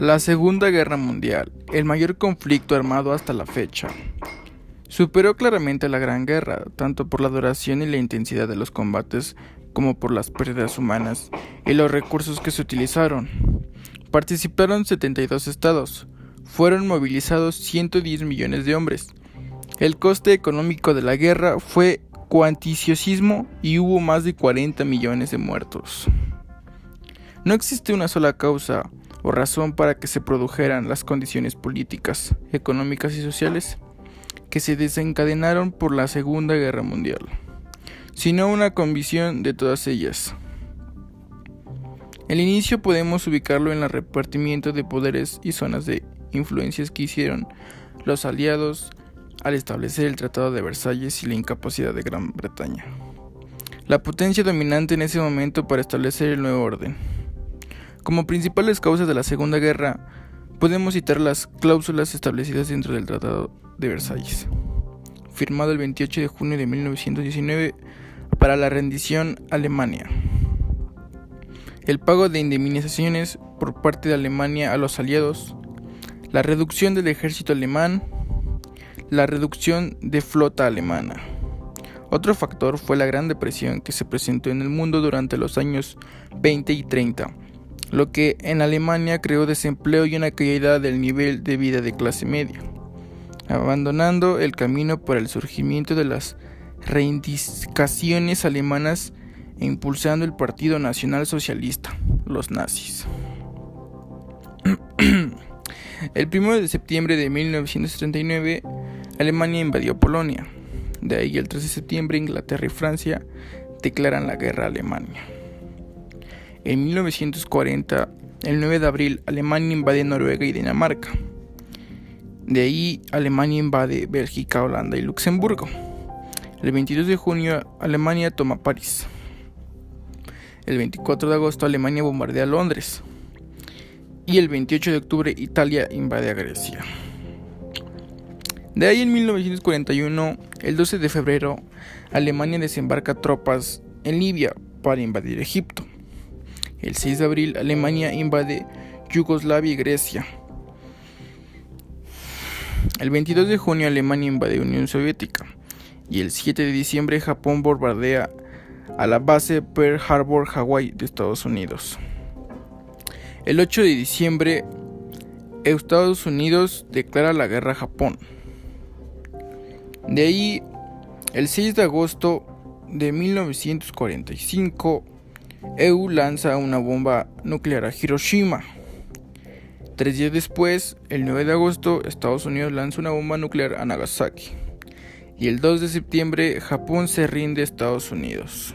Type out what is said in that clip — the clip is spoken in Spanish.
La Segunda Guerra Mundial, el mayor conflicto armado hasta la fecha, superó claramente la Gran Guerra, tanto por la duración y la intensidad de los combates como por las pérdidas humanas y los recursos que se utilizaron. Participaron 72 estados, fueron movilizados 110 millones de hombres. El coste económico de la guerra fue cuanticiosismo y hubo más de 40 millones de muertos. No existe una sola causa o razón para que se produjeran las condiciones políticas, económicas y sociales que se desencadenaron por la Segunda Guerra Mundial, sino una convicción de todas ellas. El inicio podemos ubicarlo en el repartimiento de poderes y zonas de influencias que hicieron los aliados al establecer el Tratado de Versalles y la incapacidad de Gran Bretaña, la potencia dominante en ese momento para establecer el nuevo orden. Como principales causas de la Segunda Guerra, podemos citar las cláusulas establecidas dentro del Tratado de Versalles, firmado el 28 de junio de 1919 para la rendición Alemania. El pago de indemnizaciones por parte de Alemania a los aliados, la reducción del ejército alemán, la reducción de flota alemana. Otro factor fue la Gran Depresión que se presentó en el mundo durante los años 20 y 30 lo que en Alemania creó desempleo y una caída del nivel de vida de clase media, abandonando el camino para el surgimiento de las reivindicaciones alemanas e impulsando el Partido Nacional Socialista, los nazis. el 1 de septiembre de 1939, Alemania invadió Polonia. De ahí el 3 de septiembre, Inglaterra y Francia declaran la guerra a Alemania. En 1940, el 9 de abril, Alemania invade Noruega y Dinamarca. De ahí, Alemania invade Bélgica, Holanda y Luxemburgo. El 22 de junio, Alemania toma París. El 24 de agosto, Alemania bombardea Londres. Y el 28 de octubre, Italia invade a Grecia. De ahí, en 1941, el 12 de febrero, Alemania desembarca tropas en Libia para invadir Egipto. El 6 de abril Alemania invade Yugoslavia y Grecia. El 22 de junio Alemania invade Unión Soviética. Y el 7 de diciembre Japón bombardea a la base Pearl Harbor, Hawái de Estados Unidos. El 8 de diciembre Estados Unidos declara la guerra a Japón. De ahí, el 6 de agosto de 1945, EU lanza una bomba nuclear a Hiroshima. Tres días después, el 9 de agosto, Estados Unidos lanza una bomba nuclear a Nagasaki. Y el 2 de septiembre, Japón se rinde a Estados Unidos.